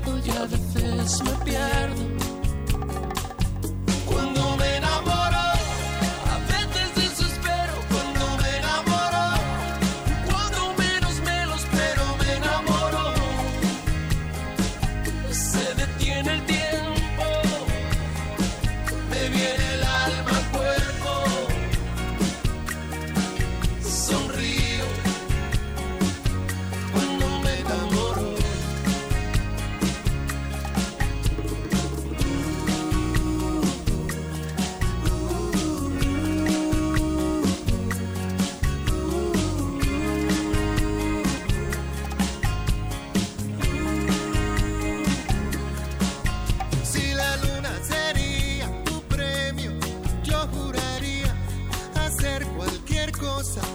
Puedo y a veces me pierdo.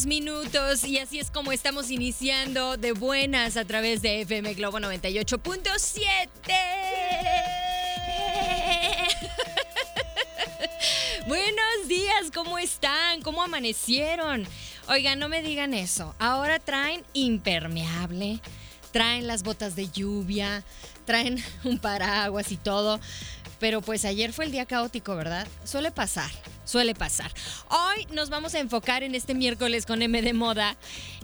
Con 2 minutos y así es como estamos iniciando de buenas a través de FM Globo 98.7. Buenos días, ¿cómo están? ¿Cómo amanecieron? Oigan, no me digan eso. Ahora traen impermeable, traen las botas de lluvia, traen un paraguas y todo. Pero pues ayer fue el día caótico, ¿verdad? Suele pasar, suele pasar. Hoy nos vamos a enfocar en este miércoles con M de Moda,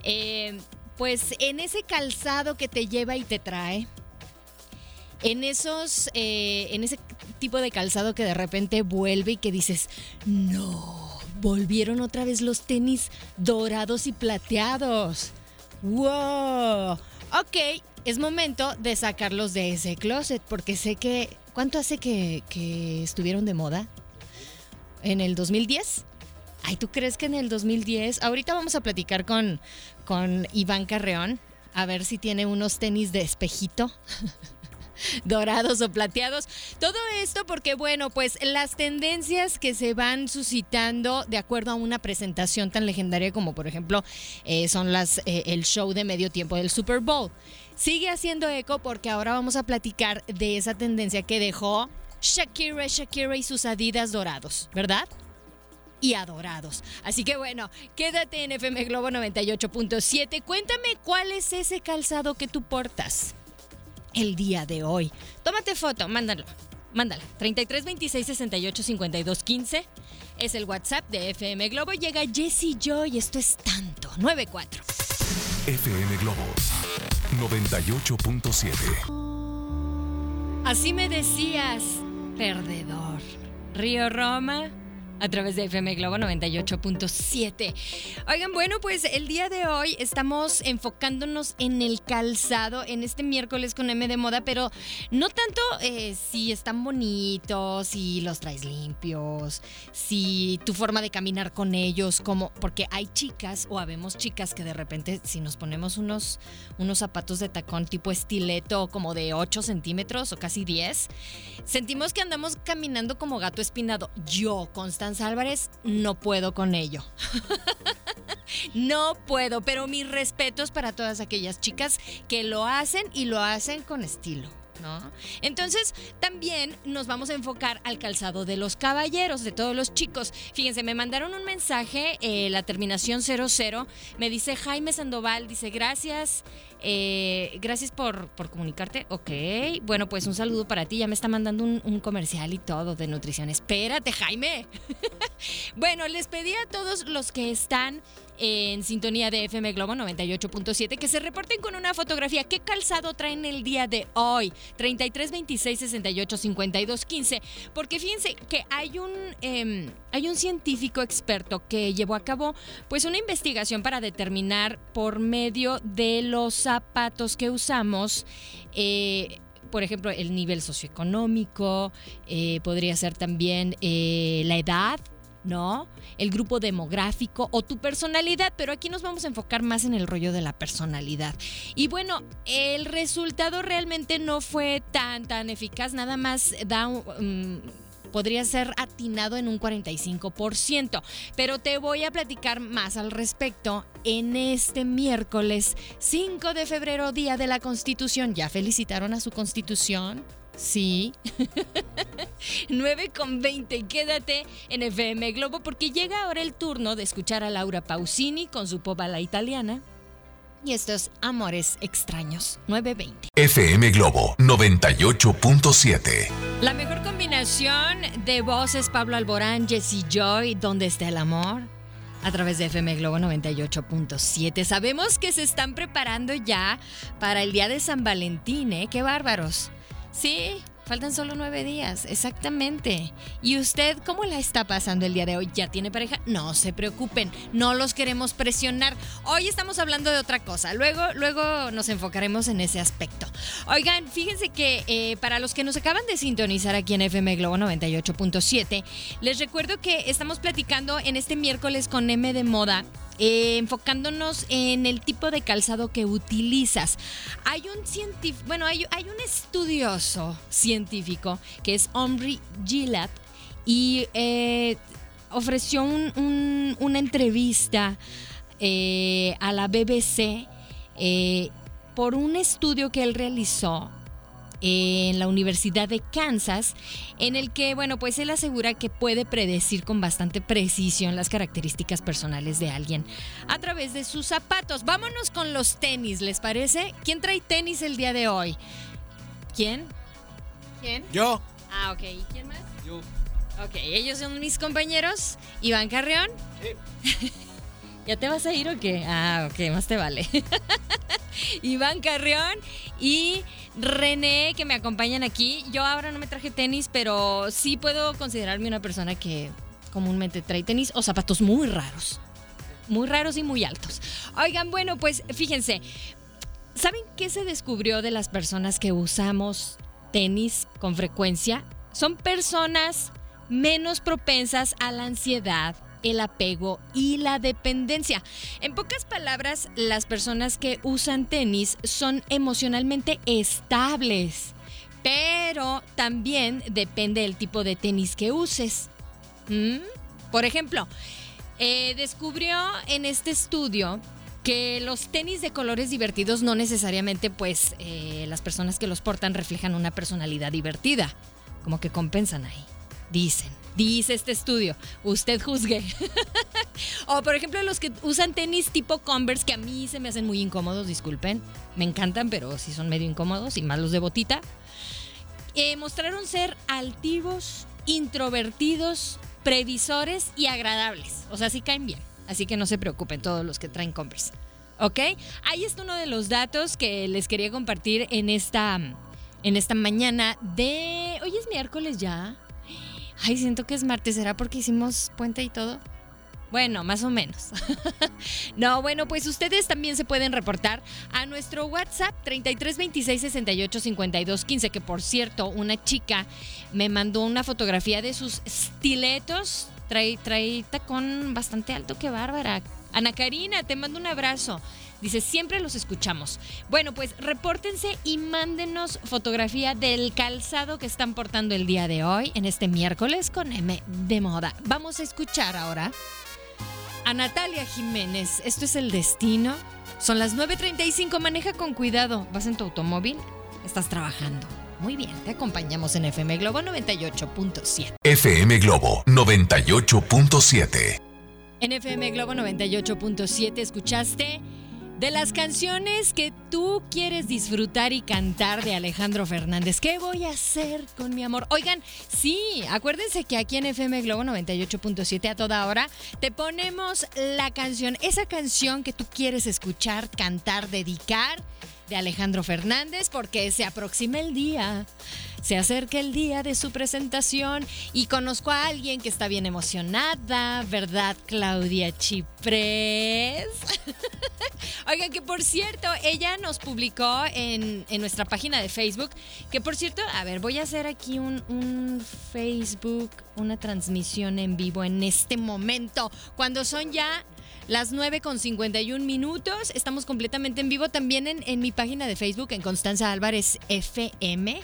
eh, pues en ese calzado que te lleva y te trae. En esos, eh, en ese tipo de calzado que de repente vuelve y que dices, no, volvieron otra vez los tenis dorados y plateados. ¡Wow! Ok, es momento de sacarlos de ese closet porque sé que... ¿Cuánto hace que, estuvieron de moda? ¿En el 2010? Ay, ¿tú crees que en el 2010? Ahorita vamos a platicar con, con Iván Carreón a ver si tiene unos tenis de espejito. dorados o plateados. Todo esto porque, bueno, pues las tendencias que se van suscitando de acuerdo a una presentación tan legendaria como, por ejemplo, eh, son las eh, el show de medio tiempo del Super Bowl. Sigue haciendo eco porque ahora vamos a platicar de esa tendencia que dejó Shakira, Shakira y sus Adidas dorados, ¿verdad? y adorados. Así que bueno, quédate en FM Globo 98.7. Cuéntame cuál es ese calzado que tú portas el día de hoy. Tómate foto, mándalo. Mándala. 33 26 68 52 15 es el WhatsApp de FM Globo. Llega Jesse Joy. Esto es tanto. 94. FM Globo 98.7. Así me decías, perdedor. Río Roma a través de FM Globo 98.7. Oigan, bueno, pues el día de hoy estamos enfocándonos en el calzado en este miércoles con M de moda, pero no tanto eh, si están bonitos, si los traes limpios, si tu forma de caminar con ellos, como porque hay chicas o habemos chicas que de repente si nos ponemos unos, unos zapatos de tacón tipo estileto como de 8 centímetros o casi 10, sentimos que andamos caminando como gato espinado. Yo, Álvarez, no puedo con ello. no puedo, pero mis respetos para todas aquellas chicas que lo hacen y lo hacen con estilo. ¿No? Entonces, también nos vamos a enfocar al calzado de los caballeros, de todos los chicos. Fíjense, me mandaron un mensaje, eh, la terminación 00, me dice Jaime Sandoval, dice gracias, eh, gracias por, comunicarte. Ok, bueno, pues un saludo para ti. Ya me está mandando un, un comercial y todo de nutrición. Espérate, Jaime. bueno, les pedí a todos los que están en sintonía de FM Globo 98.7 que se reporten con una fotografía. ¿Qué calzado traen el día de hoy? 33 26 68 52 15. Porque fíjense que hay un, eh, hay un científico experto que llevó a cabo pues una investigación para determinar por medio de los zapatos que usamos. Eh, por ejemplo, el nivel socioeconómico, eh, podría ser también eh, la edad, ¿no? El grupo demográfico o tu personalidad, pero aquí nos vamos a enfocar más en el rollo de la personalidad. Y bueno, el resultado realmente no fue tan, tan eficaz, nada más da. Um, podría ser atinado en un 45%, pero te voy a platicar más al respecto en este miércoles 5 de febrero, Día de la Constitución. ¿Ya felicitaron a su Constitución? Sí. 9 con 20. Quédate en FM Globo porque llega ahora el turno de escuchar a Laura Pausini con su pop a la italiana. Y estos Amores Extraños, 920. FM Globo 98.7. La mejor combinación de voces Pablo Alborán, Jesse Joy, ¿Dónde está el amor? A través de FM Globo 98.7. Sabemos que se están preparando ya para el día de San Valentín, ¿eh? ¡Qué bárbaros! Sí, Faltan solo nueve días, exactamente. ¿Y usted cómo la está pasando el día de hoy? ¿Ya tiene pareja? No se preocupen, no los queremos presionar. Hoy estamos hablando de otra cosa. Luego, luego nos enfocaremos en ese aspecto. Oigan, fíjense que eh, para los que nos acaban de sintonizar aquí en FM Globo 98.7, les recuerdo que estamos platicando en este miércoles con M de Moda eh, enfocándonos en el tipo de calzado que utilizas. Hay un científico, bueno, hay, un estudioso científico que es Omri Gillard y eh, ofreció un, un, una entrevista eh, a la BBC por un estudio que él realizó en la Universidad de Kansas, en el que, bueno, pues él asegura que puede predecir con bastante precisión las características personales de alguien a través de sus zapatos. Vámonos con los tenis, ¿les parece? ¿Quién trae tenis el día de hoy? ¿Quién? ¿Quién? Yo. Ah, ok. ¿Y quién más? Yo. Ok, ellos son mis compañeros. Iván Carrión. Sí. ¿Ya te vas a ir o qué? Ah, ok, más te vale. Iván Carrión y René que me acompañan aquí. Yo ahora no me traje tenis, pero sí puedo considerarme una persona que comúnmente trae tenis o zapatos muy raros. Muy raros y muy altos. Oigan, bueno, pues fíjense. ¿Saben qué se descubrió de las personas que usamos tenis con frecuencia? Son personas menos propensas a la ansiedad, el apego y la dependencia. En pocas palabras, las personas que usan tenis son emocionalmente estables. Pero también depende del tipo de tenis que uses. ¿Mm? Por ejemplo, eh, descubrió en este estudio que los tenis de colores divertidos no necesariamente pues eh, las personas que los portan reflejan una personalidad divertida, como que compensan ahí, dicen. Dice este estudio, usted juzgue. o por ejemplo los que usan tenis tipo Converse que a mí se me hacen muy incómodos, disculpen. Me encantan, pero sí son medio incómodos y más los de botita. Eh, mostraron ser altivos, introvertidos, previsores y agradables. O sea, sí caen bien. Así que no se preocupen todos los que traen Converse. ¿Ok? Ahí está uno de los datos que les quería compartir en esta, en esta mañana de... Hoy es miércoles ya. Ay, siento que es martes. ¿Será porque hicimos puente y todo? Bueno, más o menos. no, bueno, pues ustedes también se pueden reportar a nuestro WhatsApp 33 26 68 52 15, que por cierto, una chica me mandó una fotografía de sus stiletos. Trae, trae tacón bastante alto, qué bárbara. Ana Karina, te mando un abrazo. Dice, siempre los escuchamos. Bueno, pues repórtense y mándenos fotografía del calzado que están portando el día de hoy, en este miércoles con M de moda. Vamos a escuchar ahora a Natalia Jiménez. Esto es el destino. Son las 9.35, maneja con cuidado. ¿Vas en tu automóvil? Estás trabajando. Muy bien, te acompañamos en FM Globo 98.7. FM Globo 98.7. En FM Globo 98.7 escuchaste de las canciones que tú quieres disfrutar y cantar de Alejandro Fernández. ¿Qué voy a hacer con mi amor? Oigan, sí, acuérdense que aquí en FM Globo 98.7 a toda hora te ponemos la canción, esa canción que tú quieres escuchar, cantar, dedicar de Alejandro Fernández porque se aproxima el día. Se acerca el día de su presentación y conozco a alguien que está bien emocionada, ¿verdad, Claudia Chiprés? Oigan, que por cierto, ella nos publicó en, en, nuestra página de Facebook, que por cierto, a ver, voy a hacer aquí un, un Facebook, una transmisión en vivo en este momento, cuando son ya las 9 con 51 minutos. Estamos completamente en vivo también en, en mi página de Facebook, en Constanza Álvarez FM.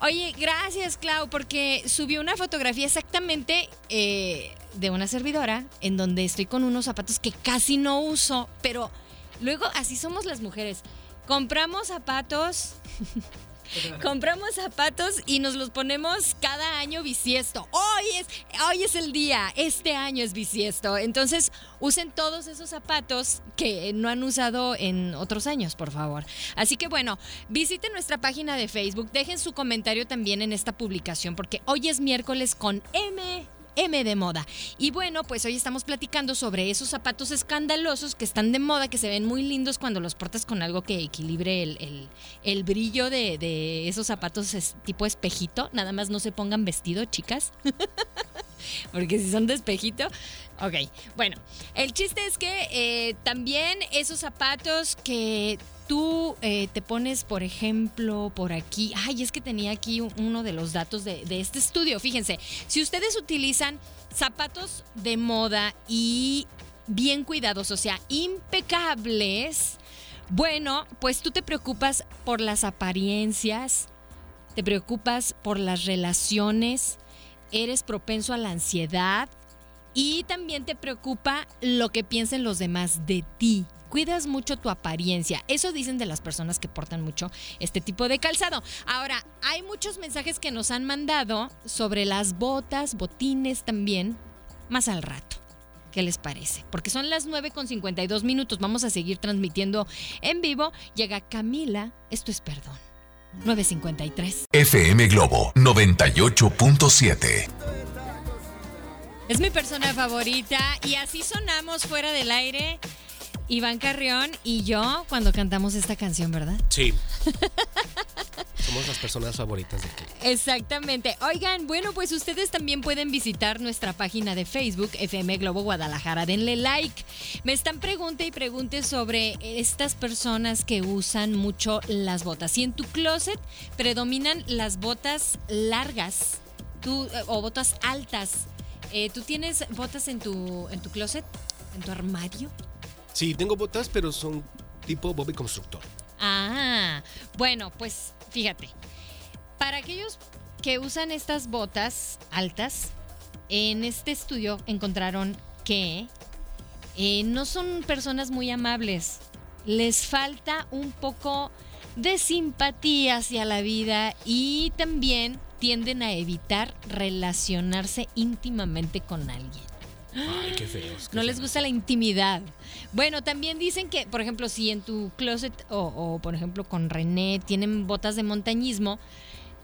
Oye, gracias Clau, porque subió una fotografía exactamente eh, de una servidora en donde estoy con unos zapatos que casi no uso, pero luego así somos las mujeres. Compramos zapatos Compramos zapatos y nos los ponemos cada año bisiesto. Hoy es, hoy es el día, este año es bisiesto. Entonces, usen todos esos zapatos que no han usado en otros años, por favor. Así que bueno, visiten nuestra página de Facebook, dejen su comentario también en esta publicación, porque hoy es miércoles con M M de moda. Y bueno, pues hoy estamos platicando sobre esos zapatos escandalosos que están de moda, que se ven muy lindos cuando los portas con algo que equilibre el, brillo de, esos zapatos tipo espejito. Nada más no se pongan vestido, chicas. Porque si son de espejito. Ok, bueno, el chiste es que eh, también esos zapatos que tú eh, te pones, por ejemplo, por aquí, ay, es que tenía aquí uno de los datos de, de, este estudio, fíjense, si ustedes utilizan zapatos de moda y bien cuidados, o sea, impecables, bueno, pues tú te preocupas por las apariencias, te preocupas por las relaciones, eres propenso a la ansiedad y también te preocupa lo que piensen los demás de ti cuidas mucho tu apariencia. Eso dicen de las personas que portan mucho este tipo de calzado. Ahora, hay muchos mensajes que nos han mandado sobre las botas, botines también, más al rato. ¿Qué les parece? Porque son las 9 con 52 minutos. Vamos a seguir transmitiendo en vivo. Llega Camila. Esto es perdón. 953. FM Globo 98.7. Es mi persona favorita y así sonamos fuera del aire Iván Carrión y yo cuando cantamos esta canción, ¿verdad? Sí. Somos las personas favoritas de aquí. Exactamente. Oigan, bueno, pues ustedes también pueden visitar nuestra página de Facebook, FM Globo Guadalajara. Denle like. Me están pregunte y pregunte sobre estas personas que usan mucho las botas. Si en tu closet predominan las botas largas tú, eh, o botas altas, eh, ¿tú tienes botas en tu, en tu closet? ¿En tu armario? Sí, tengo botas, pero son tipo Bobby Constructor. Ah, bueno, pues fíjate. para aquellos que usan estas botas altas, en este estudio encontraron que eh, no son personas muy amables. Les falta un poco de simpatía hacia la vida y también tienden a evitar relacionarse íntimamente con alguien. Ay, qué feos. qué No les gusta la intimidad. Bueno, también dicen que, por ejemplo, si en tu closet o, o, por ejemplo con René tienen botas de montañismo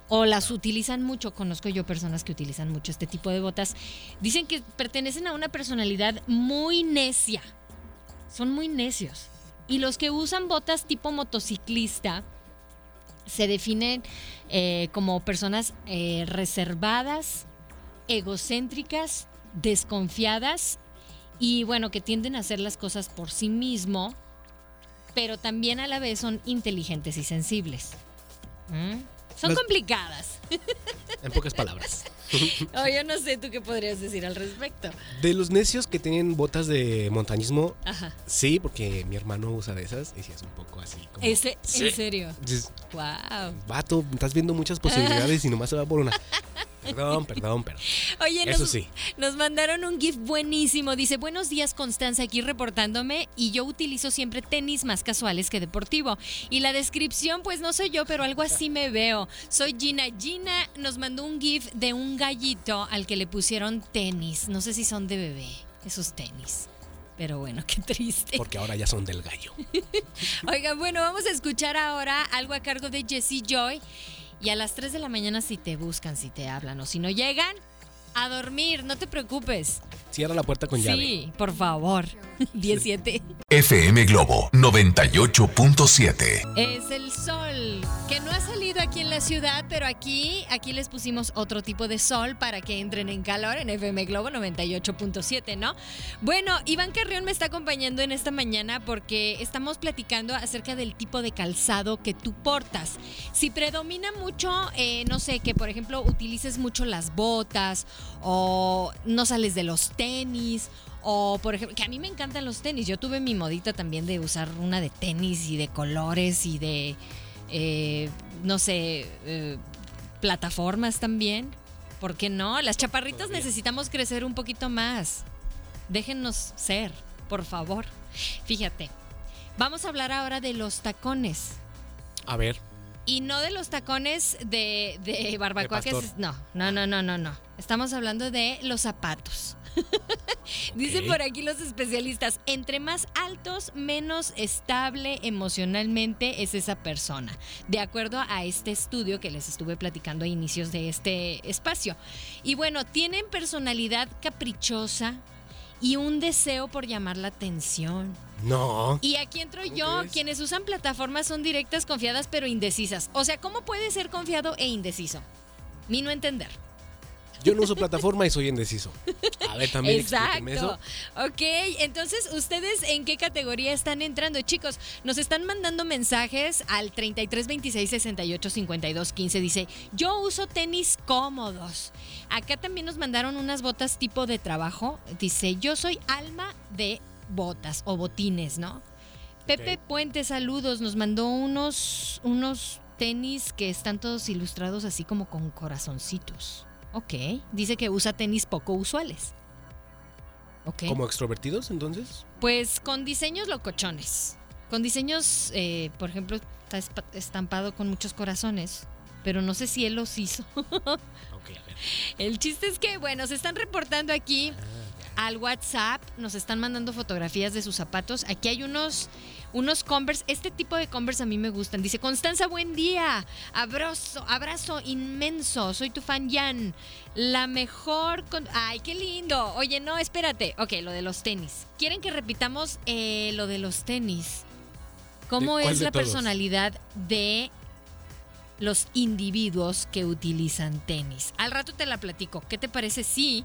o las utilizan mucho, conozco yo personas que utilizan mucho este tipo de botas, dicen que pertenecen a una personalidad muy necia. Son muy necios. Y los que usan botas tipo motociclista se definen eh, como personas eh, reservadas, egocéntricas, desconfiadas y bueno, que tienden a hacer las cosas por sí mismo, pero también a la vez son inteligentes y sensibles. ¿Mm? Son complicadas. En pocas palabras. Oh, yo no sé tú qué podrías decir al respecto. De los necios que tienen botas de montañismo, Ajá. sí, porque mi hermano usa de esas y sí es un poco así como... Ese, Sí. en serio. Wow. Vato, estás viendo muchas posibilidades y nomás se va por una. Perdón, perdón, perdón. Oye, Eso nos, sí. nos mandaron un GIF buenísimo. Dice, buenos días Constanza, aquí reportándome y yo utilizo siempre tenis más casuales que deportivo. Y la descripción, pues no soy yo, pero algo así me veo. Soy Gina. Gina nos mandó un GIF de un gallito al que le pusieron tenis. No sé si son de bebé, esos tenis. Pero bueno, qué triste. Porque ahora ya son del gallo. Oigan, bueno, vamos a escuchar ahora algo a cargo de Jessie Joy. Y a las 3 de la mañana si te buscan, si te hablan o si no llegan, a dormir, no te preocupes. Cierra la puerta con llave. Sí, por favor. 17. FM Globo 98.7. Es el sol, que no ha salido aquí en la ciudad, pero aquí, aquí les pusimos otro tipo de sol para que entren en calor en FM Globo 98.7, ¿no? Bueno, Iván Carrión me está acompañando en esta mañana porque estamos platicando acerca del tipo de calzado que tú portas. Si predomina mucho, eh, no sé, que por ejemplo utilices mucho las botas o no sales de los tenis o, por ejemplo, que a mí me encantan los tenis. Yo tuve mi modita también de usar una de tenis y de colores y de, eh, no sé, eh, plataformas también. ¿Por qué no? Las chaparritas Todavía. necesitamos crecer un poquito más. Déjennos ser, por favor. Fíjate, vamos a hablar ahora de los tacones. A ver, Y no de los tacones de, de barbacoa. que no, no, no, no, no, no. Estamos hablando de los zapatos. Dicen Ok. por aquí los especialistas, entre más altos, menos estable emocionalmente es esa persona. De acuerdo a este estudio que les estuve platicando a inicios de este espacio. Y bueno, tienen personalidad caprichosa y un deseo por llamar la atención. no. Y aquí entro ¿Cómo yo, quienes usan plataformas son directas, confiadas, pero indecisas. O sea, ¿cómo puede ser confiado e indeciso? Mi no entender. Yo no uso plataforma y soy indeciso. A ver, también eso. Exacto. Ok, entonces, ¿ustedes en qué categoría están entrando? Chicos, nos están mandando mensajes al 33 26 68 52 15. Dice, yo uso tenis cómodos. Acá también nos mandaron unas botas tipo de trabajo. Dice, yo soy alma de botas o botines, ¿no? Pepe. Puente, saludos. Nos mandó unos, unos tenis que están todos ilustrados así como con corazoncitos. Ok. Dice que usa tenis poco usuales. Ok. ¿Como extrovertidos entonces? Pues con diseños locochones. Con diseños, eh, por ejemplo, está estampado con muchos corazones. Pero no sé si él los hizo. Ok, a ver. El chiste es que, bueno, se están reportando aquí al WhatsApp, nos están mandando fotografías de sus zapatos. Aquí hay unos, unos Converse, este tipo de Converse a mí me gustan. Dice, Constanza, buen día. Abrazo, abrazo inmenso. Soy tu fan Jan. La mejor... con- Ay, qué lindo. Oye, no, espérate. Ok, lo de los tenis. ¿Quieren que repitamos eh, lo de los tenis? ¿Cómo ¿De cuál es la todos? personalidad de los individuos que utilizan tenis. Al rato te la platico. ¿Qué te parece si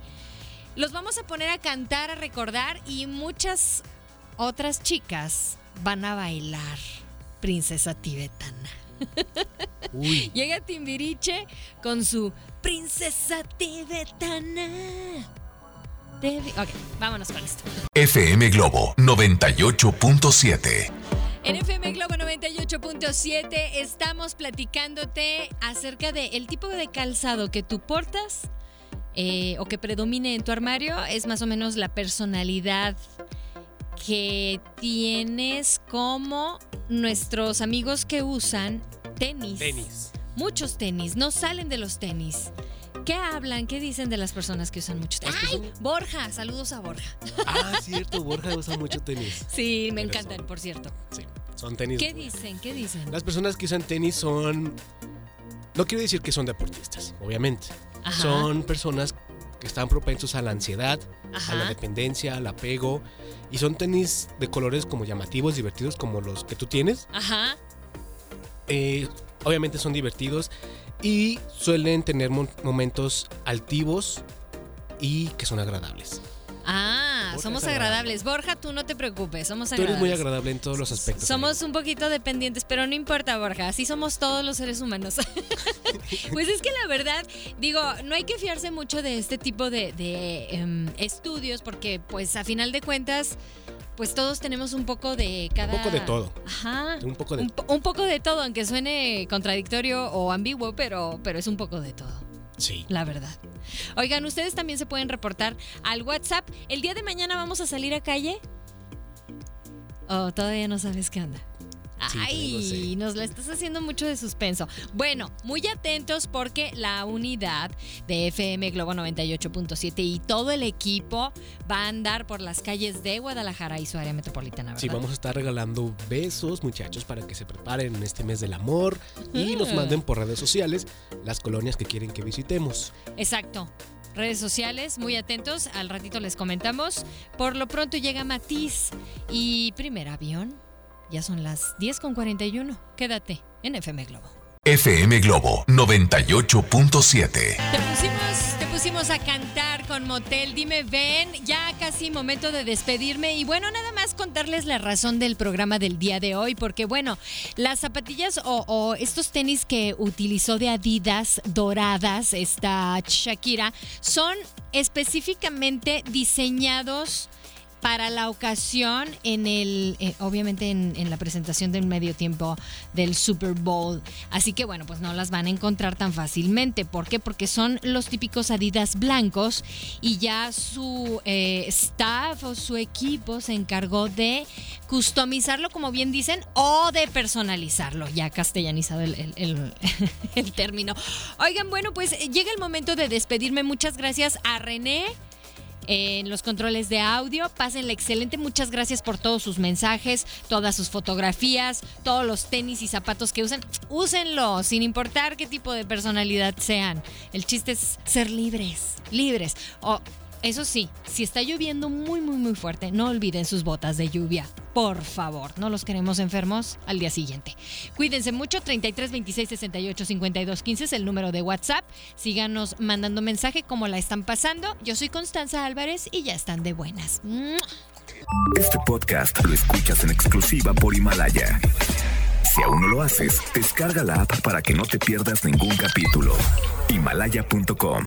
los vamos a poner a cantar, a recordar y muchas otras chicas van a bailar Princesa Tibetana? Uy, Llega Timbiriche con su Princesa Tibetana. Ok, vámonos con esto. FM Globo 98.7. En FM Globo 98.7 estamos platicándote acerca de el tipo de calzado que tú portas eh, o que predomine en tu armario. Es más o menos la personalidad que tienes como nuestros amigos que usan tenis. Tenis. Muchos tenis, no salen de los tenis. ¿Qué hablan? ¿Qué dicen de las personas que usan mucho tenis? ¡Ay! Borja, saludos a Borja. Ah, cierto, Borja usa mucho tenis. Sí, me Pero encantan, son- por cierto. Sí, son tenis. ¿Qué dicen? ¿Qué dicen? Las personas que usan tenis son. No quiero decir que son deportistas, obviamente. Ajá. Son personas que están propensos a la ansiedad, a la dependencia, al apego. Y son tenis de colores como llamativos, divertidos, como los que tú tienes. Ajá. Eh, obviamente son divertidos y suelen tener momentos altivos y que son agradables. Ah, Borja somos es agradable. agradables. Borja, tú no te preocupes, somos Tú agradables. eres muy agradable en todos los aspectos. Somos amigo. un poquito dependientes, pero no importa, Borja. Así somos todos los seres humanos. pues es que la verdad, digo, no hay que fiarse mucho de este tipo de, de, em, estudios, porque, pues, a final de cuentas, pues todos tenemos un poco de cada. Un poco de todo. Ajá. Un poco de Un, un poco de todo, aunque suene contradictorio o ambiguo, pero, pero es un poco de todo. Sí. La verdad. Oigan, ustedes también se pueden reportar al WhatsApp. ¿El día de mañana vamos a salir a calle? Oh, todavía no sabes qué onda. Sí, Ay, nos la estás haciendo mucho de suspenso. Bueno, muy atentos porque la unidad de FM Globo 98.7 y todo el equipo va a andar por las calles de Guadalajara y su área metropolitana, ¿verdad? Sí, vamos a estar regalando besos, muchachos, para que se preparen en este mes del amor y nos Mm. manden por redes sociales las colonias que quieren que visitemos. Exacto. Redes sociales, muy atentos. Al ratito les comentamos. Por lo pronto llega Matiz y primer avión. Ya son las 10.41. Quédate en FM Globo. FM Globo 98.7. Te pusimos, te pusimos a cantar con Motel. Dime, ven, ya casi momento de despedirme. Y bueno, nada más contarles la razón del programa del día de hoy, porque bueno, las zapatillas o, o estos tenis que utilizó de Adidas doradas, esta Shakira, son específicamente diseñados para la ocasión en el eh, obviamente en, la presentación del medio tiempo del Super Bowl. Así que bueno pues no las van a encontrar tan fácilmente. ¿por qué? porque son los típicos Adidas blancos y ya su eh, staff o su equipo se encargó de customizarlo como bien dicen o de personalizarlo. Ya castellanizado el, el- término. Oigan bueno pues llega el momento de despedirme. Muchas gracias a René en los controles de audio. Pásenle excelente. Muchas gracias por todos sus mensajes, todas sus fotografías, todos los tenis y zapatos que usen. Úsenlo, sin importar qué tipo de personalidad sean. El chiste es ser libres, libres. Eso sí, si está lloviendo muy, muy, muy fuerte, no olviden sus botas de lluvia. Por favor, no los queremos enfermos al día siguiente. Cuídense mucho, 33 26 68 52 15 es el número de WhatsApp. Síganos mandando mensaje como la están pasando. Yo soy Constanza Álvarez y ya están de buenas. Este podcast lo escuchas en exclusiva por Himalaya. Si aún no lo haces, descarga la app para que no te pierdas ningún capítulo. Himalaya.com